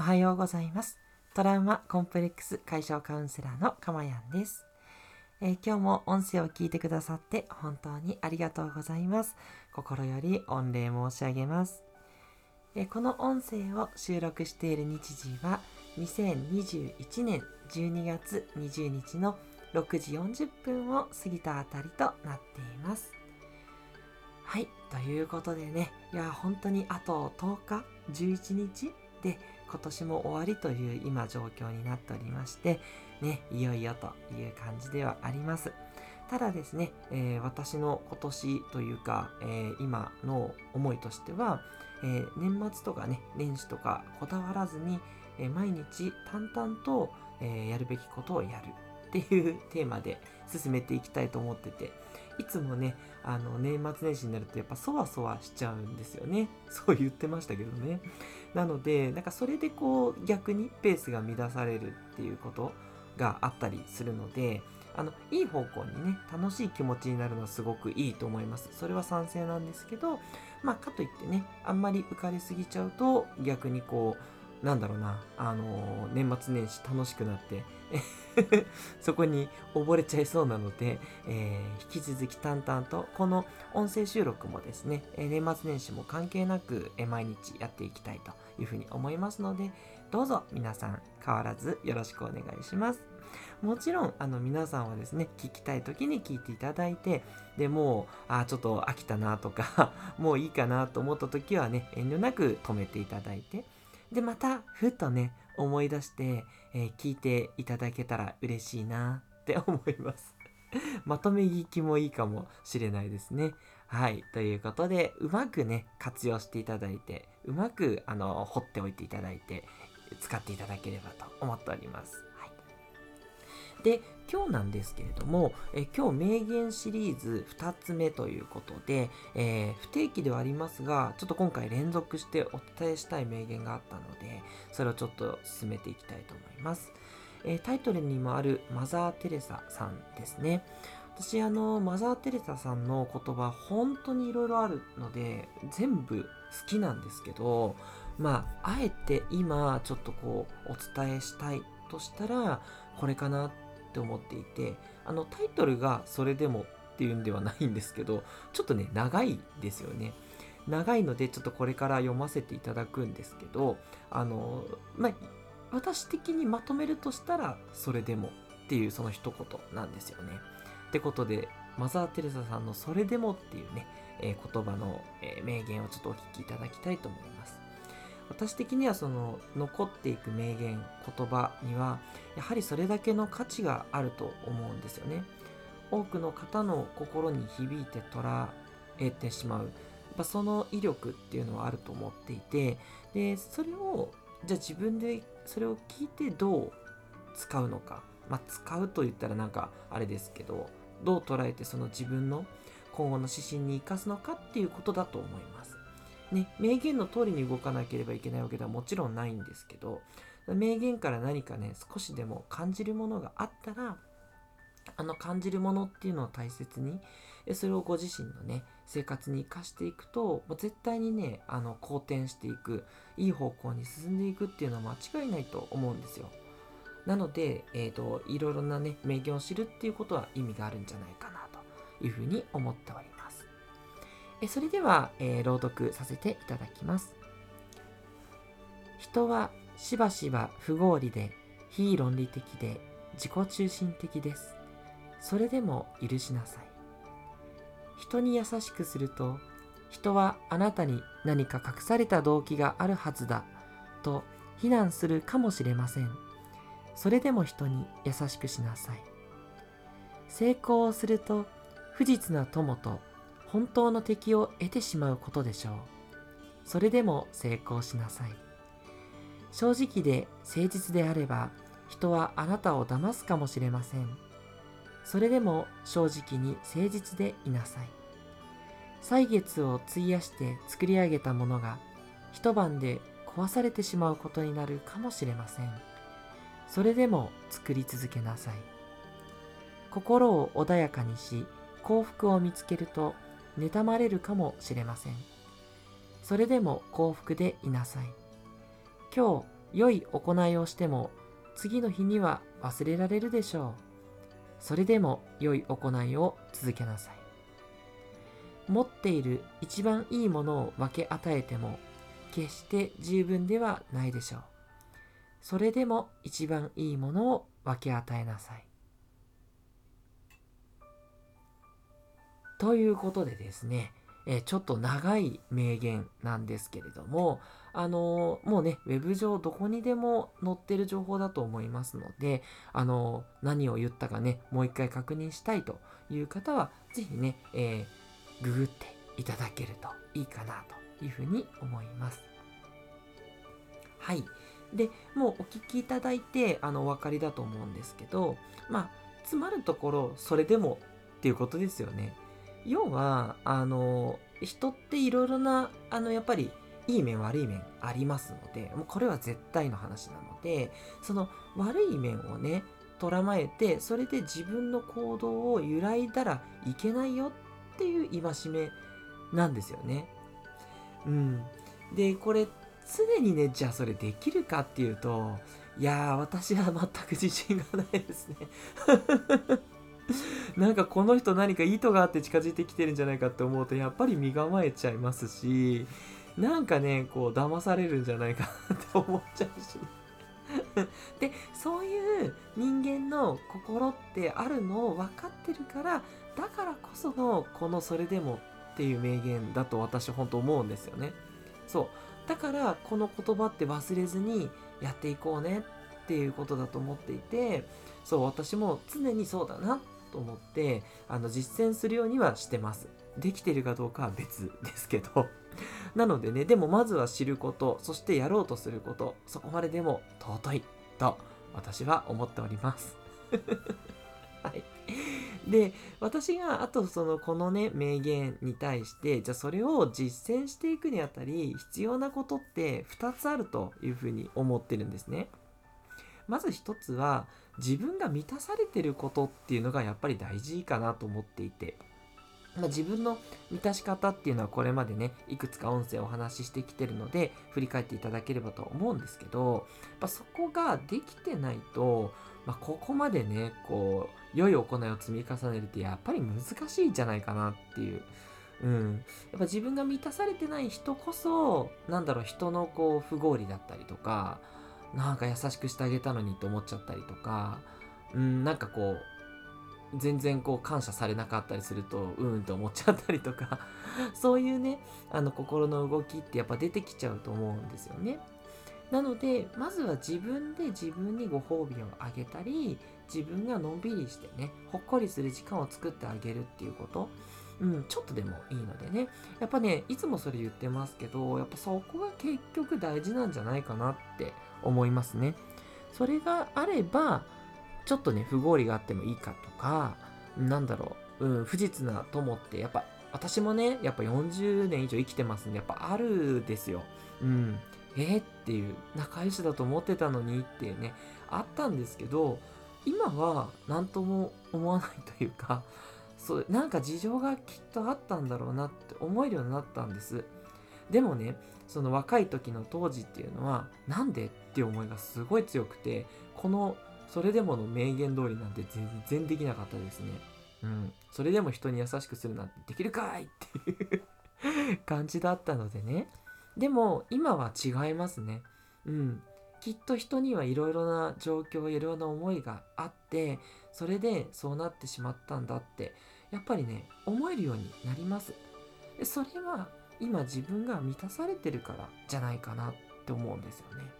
おはようございます。トラウマコンプレックス解消カウンセラーのかまやんです、えー、今日も音声を聞いてくださって本当にありがとうございます。心より御礼申し上げます、えー、この音声を収録している日時は2021年12月20日の6時40分を過ぎたあたりとなっています。はい。ということでね、いや、本当にあと10日、11日で今年も終わりという今状況になっておりまして、ね、いよいよという感じではあります。ただですね、えー、私の今年というか、えー、今の思いとしては、えー、年末とかね、年始とかこだわらずに、え毎日淡々と、えやるべきことをやるっていうテーマで進めていきたいと思ってて、いつもね、あの、年末年始になるとやっぱそわそわしちゃうんですよね。そう言ってましたけどね。なので、なんかそれでこう逆にペースが乱されるっていうことがあったりするので、あの、いい方向にね、楽しい気持ちになるのはすごくいいと思います。それは賛成なんですけど、まあ、かといってね、あんまり浮かれすぎちゃうと、逆にこう、なんだろうな、あのー、年末年始楽しくなって そこに溺れちゃいそうなので、えー、引き続き淡々と、この音声収録もですね、え年末年始も関係なく、え毎日やっていきたいというふうに思いますので、どうぞ皆さん変わらずよろしくお願いします。もちろん、あの、皆さんはですね、聞きたい時に聞いていただいて、で、もう、あ、ちょっと飽きたなとか もういいかなと思った時はね、遠慮なく止めていただいて、で、また、ふっとね、思い出して、えー、聞いていただけたら嬉しいなって思います。まとめ聞きもいいかもしれないですね。はい。ということで、うまくね、活用していただいて、うまく、あの、掘っておいていただいて、使っていただければと思っております。で、今日なんですけれども、え今日名言シリーズ2つ目ということで、えー、不定期ではありますが、ちょっと今回連続してお伝えしたい名言があったので、それをちょっと進めていきたいと思います。えー、タイトルにもあるマザー・テレサさんですね。私、あの、マザー・テレサさんの言葉、本当にいろいろあるので、全部好きなんですけど、まあ、あえて今、ちょっとこう、お伝えしたいとしたら、これかなってって思っていてあのタイトルがそれでもっていうんではないんですけどちょっとね長いですよね。長いのでちょっとこれから読ませていただくんですけどあのまあ私的にまとめるとしたらそれでもっていうその一言なんですよね。ってことでマザー・テレサさんのそれでもっていうね、えー、言葉の、えー、名言をちょっとお聞きいただきたいと思います。私的にはその残っていく名言言葉にはやはりそれだけの価値があると思うんですよね。多くの方の心に響いて捉えてしまう。やその威力っていうのはあると思っていてでそれをじゃあ自分でそれを聞いてどう使うのか。まあ使うと言ったらなんかあれですけどどう捉えてその自分の今後の指針に生かすのかっていうことだと思います。ね、名言の通りに動かなければいけないわけではもちろんないんですけど、名言から何かね、少しでも感じるものがあったら、あの感じるものっていうのを大切に、それをご自身のね、生活に生かしていくと、絶対にね、あの、好転していく、いい方向に進んでいくっていうのは間違いないと思うんですよ。なので、えっ、ー、と、いろいろなね、名言を知るっていうことは意味があるんじゃないかなというふうに思っております。えそれでは、えー、朗読させていただきます。人はしばしば不合理で非論理的で自己中心的です。それでも許しなさい。人に優しくすると人はあなたに何か隠された動機があるはずだと非難するかもしれません。それでも人に優しくしなさい。成功をすると不実な友と本当の敵を得てしまうことでしょう。それでも成功しなさい。正直で誠実であれば人はあなたを騙すかもしれません。それでも正直に誠実でいなさい。歳月を費やして作り上げたものが一晩で壊されてしまうことになるかもしれません。それでも作り続けなさい。心を穏やかにし幸福を見つけると妬まれるかもしれません。それでも幸福でいなさい。今日良い行いをしても次の日には忘れられるでしょう。それでも良い行いを続けなさい。持っている一番いいものを分け与えても決して十分ではないでしょう。それでも一番いいものを分け与えなさい。ということでですね、えちょっと長い名言なんですけれども、あの、もうね、ウェブ上どこにでも載ってる情報だと思いますので、あの、何を言ったかね、もう一回確認したいという方は、ぜひね、えー、ググっていただけるといいかなというふうに思います。はい。で、もうお聞きいただいて、あの、お分かりだと思うんですけど、まあ、詰まるところ、それでもっていうことですよね。要は、あの、人っていろいろな、あの、やっぱり、いい面悪い面ありますので、もうこれは絶対の話なので、その悪い面をね、とらまえて、それで自分の行動を揺らいだらいけないよっていう戒めなんですよね。うん。で、これ常にね、じゃあそれできるかっていうと、いや、私は全く自信がないですね なんかこの人何か意図があって近づいてきてるんじゃないかって思うとやっぱり身構えちゃいますしなんかねこう騙されるんじゃないかって思っちゃうし。でそういう人間の心ってあるのを分かってるからだからこそのこの「それでも」っていう名言だと私本当思うんですよね。そう。だからこの言葉って忘れずにやっていこうねっていうことだと思っていてそう私も常にそうだなっと思ってあの実践するようにはしてます。できてるかどうかは別ですけど。なのでねでもまずは知ることそしてやろうとすることそこまででも尊いと私は思っております。はい。で私があとそのこのね名言に対してじゃあそれを実践していくにあたり必要なことって2つあるというふうに思ってるんですね。まず1つは自分が満たされてることっていうのがやっぱり大事かなと思っていてまあ、自分の満たし方っていうのはこれまでねいくつか音声をお話ししてきてるので振り返っていただければと思うんですけど、まあ、そこができてないと、まあ、ここまでねこう良い行いを積み重ねるってやっぱり難しいんじゃないかなっていう。うん、やっぱ自分が満たされてない人こそなんだろう人のこう不合理だったりとかなんか優しくしてあげたのにと思っちゃったりとか、うん、なんかこう全然こう感謝されなかったりするとうーんと思っちゃったりとか そういうねあの心の動きってやっぱ出てきちゃうと思うんですよね。なのでまずは自分で自分にご褒美をあげたり自分がのんびりしてねほっこりする時間を作ってあげるっていうことうん、ちょっとでもいいのでね。やっぱね、いつもそれ言ってますけど、やっぱそこが結局大事なんじゃないかなって思いますね。それがあれば、ちょっとね、不合理があってもいいかとか、なんだろう、うん、不実な友ってやっぱ、私もね、やっぱ40年以上生きてますんで、やっぱあるですよ。うん。えー、っていう、仲良しだと思ってたのにっていうね、あったんですけど、今は何とも思わないというか、そうなんか事情がきっとあったんだろうなって思えるようになったんですでもねその若い時の当時っていうのはなんでっていう思いがすごい強くてこのそれでもの名言通りなんて全然できなかったですね。うん。それでも人に優しくするなんてできるかいっていう感じだったのでね。でも今は違いますね。うん。きっと人にはいろいろな状況いろいろな思いがあってそれでそうなってしまったんだってやっぱりね思えるようになります。それは今自分が満たされてるからじゃないかなって思うんですよね。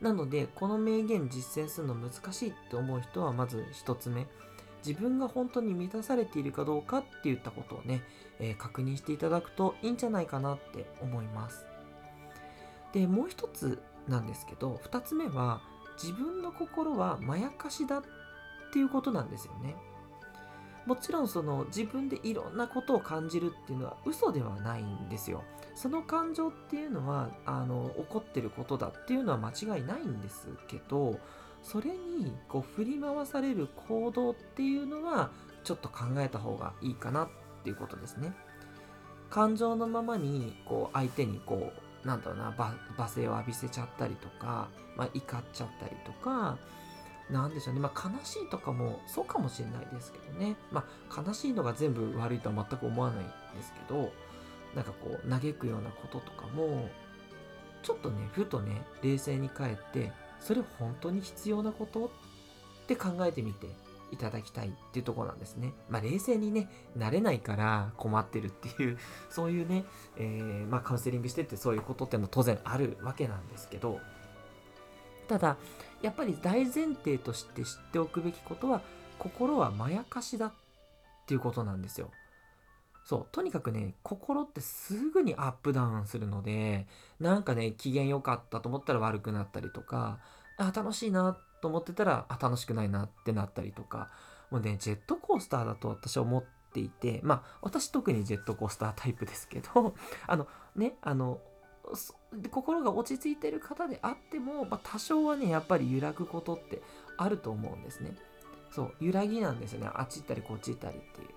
なのでこの名言実践するの難しいって思う人はまず1つ目。自分が本当に満たされているかどうかって言ったことをね、えー、確認していただくといいんじゃないかなって思います。でもう1つなんですけど2つ目は自分の心はまやかしだっていうことなんですよね。もちろんその自分でいろんなことを感じるっていうのは嘘ではないんですよ。その感情っていうのはあの起こってることだっていうのは間違いないんですけどそれにこう振り回される行動っていうのはちょっと考えた方がいいかなっていうことですね。感情のままにこう相手にこうなんだろうな罵声を浴びせちゃったりとか、まあ、怒っちゃったりとかなんでしょうね、まあ、悲しいとかもそうかもしれないですけどね、まあ、悲しいのが全部悪いとは全く思わないんですけどなんかこう嘆くようなこととかもちょっとねふとね冷静に帰ってそれ本当に必要なことって考えてみていただきたいっていうとこなんですね。まあ、冷静にね、なれないから困ってるっていう、そういうね、えー、まあ、カウンセリングしてってそういうことっての当然あるわけなんですけど、ただ、やっぱり大前提として知っておくべきことは、心はまやかしだっていうことなんですよ。そう、とにかくね、心ってすぐにアップダウンするので、なんかね、機嫌良かったと思ったら悪くなったりとか、あ、楽しいなと思ってたら、あ、楽しくないなってなったりとか、もうね、ジェットコースターだと私は思っていて、まあ、私特にジェットコースタータイプですけど、あの、ね、あの、心が落ち着いてる方であっても、まあ、多少はね、やっぱり揺らぐことってあると思うんですね。そう、揺らぎなんですよね。あっち行ったりこっち行ったりっていう。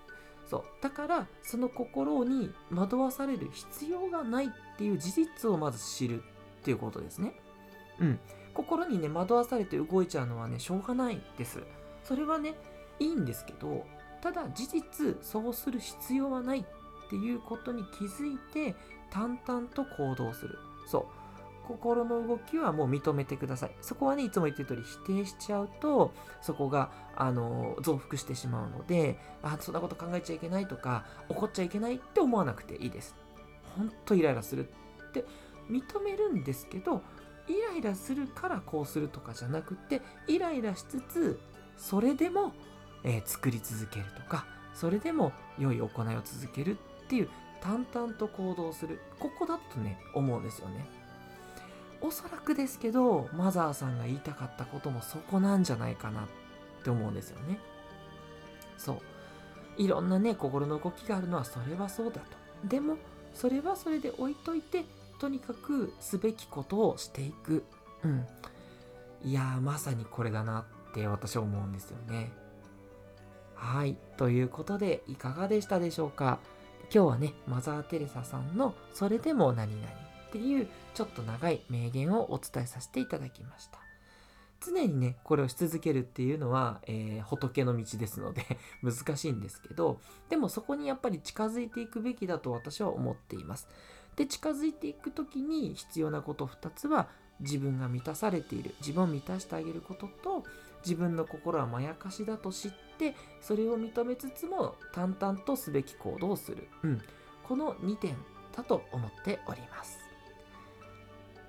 そう。だから、その心に惑わされる必要がないっていう事実をまず知るっていうことですね。うん。心にね、惑わされて動いちゃうのはね、しょうがないです。それはね、いいんですけど、ただ事実、そうする必要はないっていうことに気づいて、淡々と行動する。そう。心の動きはもう認めてください。そこはね、いつも言ってる通り否定しちゃうと、そこが、あの、増幅してしまうので、あ、そんなこと考えちゃいけないとか、怒っちゃいけないって思わなくていいです。ほんとイライラするって認めるんですけど、イライラするからこうするとかじゃなくてイライラしつつそれでも、えー、作り続けるとかそれでも良い行いを続けるっていう淡々と行動するここだとね思うんですよねおそらくですけどマザーさんが言いたかったこともそこなんじゃないかなって思うんですよねそういろんなね心の動きがあるのはそれはそうだとでもそれはそれで置いといてとにかくすべきことをしていく。うん。いや、まさにこれだなって私は思うんですよね。はい。ということで、いかがでしたでしょうか？今日はね、マザー・テレサさんのそれでも何々っていうちょっと長い名言をお伝えさせていただきました。常にね、これをし続けるっていうのは、えー、仏の道ですので 難しいんですけど、でもそこにやっぱり近づいていくべきだと私は思っています。で近づいていく時に必要なこと2つは自分が満たされている自分を満たしてあげることと自分の心はまやかしだと知ってそれを認めつつも淡々とすべき行動をする、うん、この2点だと思っております。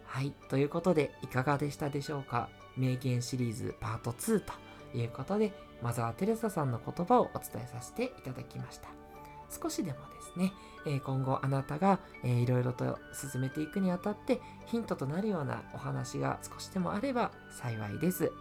はい。ということでいかがでしたでしょうか？名言シリーズパート2ということでマザー・テレサさんの言葉をお伝えさせていただきました。少しでもですね、え今後あなたが、えー、いろいろと進めていくにあたってヒントとなるようなお話が少しでもあれば幸いです。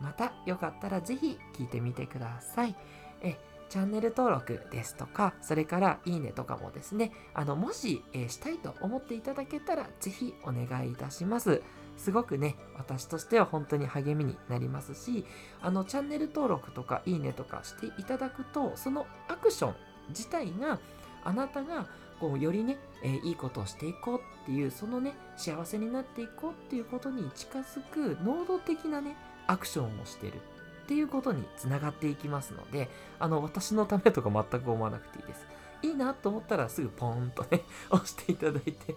またよかったらぜひ聞いてみてください。えチャンネル登録ですとか、それからいいねとかもですね、あの、もし、え、したいと思っていただけたら、ぜひお願いいたします。すごくね、私としては本当に励みになりますし、あの、チャンネル登録とかいいねとかしていただくと、そのアクション自体があなたがこうよりね、えー、いいことをしていこうっていうそのね幸せになっていこうっていうことに近づく能動的なねアクションをしてるっていうことにつながっていきますのであの私のためとか全く思わなくていいです。いいなと思ったらすぐポーンとね 押していただいてて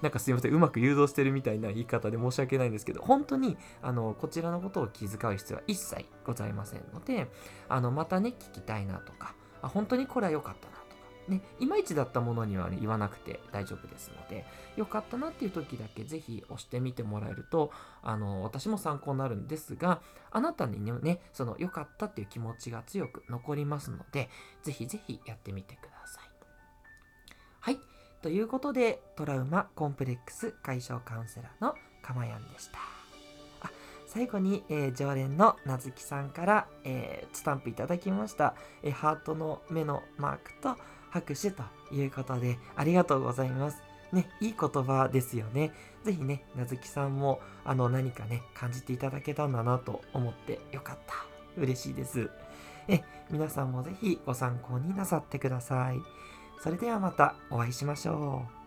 なんかすいませんうまく誘導してるみたいな言い方で申し訳ないんですけど本当にあのこちらのことを気遣う必要は一切ございませんのであのまたね聞きたいなとかあ本当にこれは良かったなねいまいちだったものには、ね、言わなくて大丈夫ですので良かったなっていう時だけぜひ押してみてもらえるとあの私も参考になるんですがあなたにねその良かったっていう気持ちが強く残りますのでぜひぜひやってみてください。はい。ということでトラウマコンプレックス解消カウンセラーのかまやんでした。最後に、えー、常連のなずきさんから、えー、スタンプいただきました、えー、ハートの目のマークと拍手ということでありがとうございます。ね、いい言葉ですよね。ぜひね、なずきさんもあの何かね、感じていただけたんだなと思ってよかった。嬉しいです。え、皆さんもぜひご参考になさってください。それではまたお会いしましょう。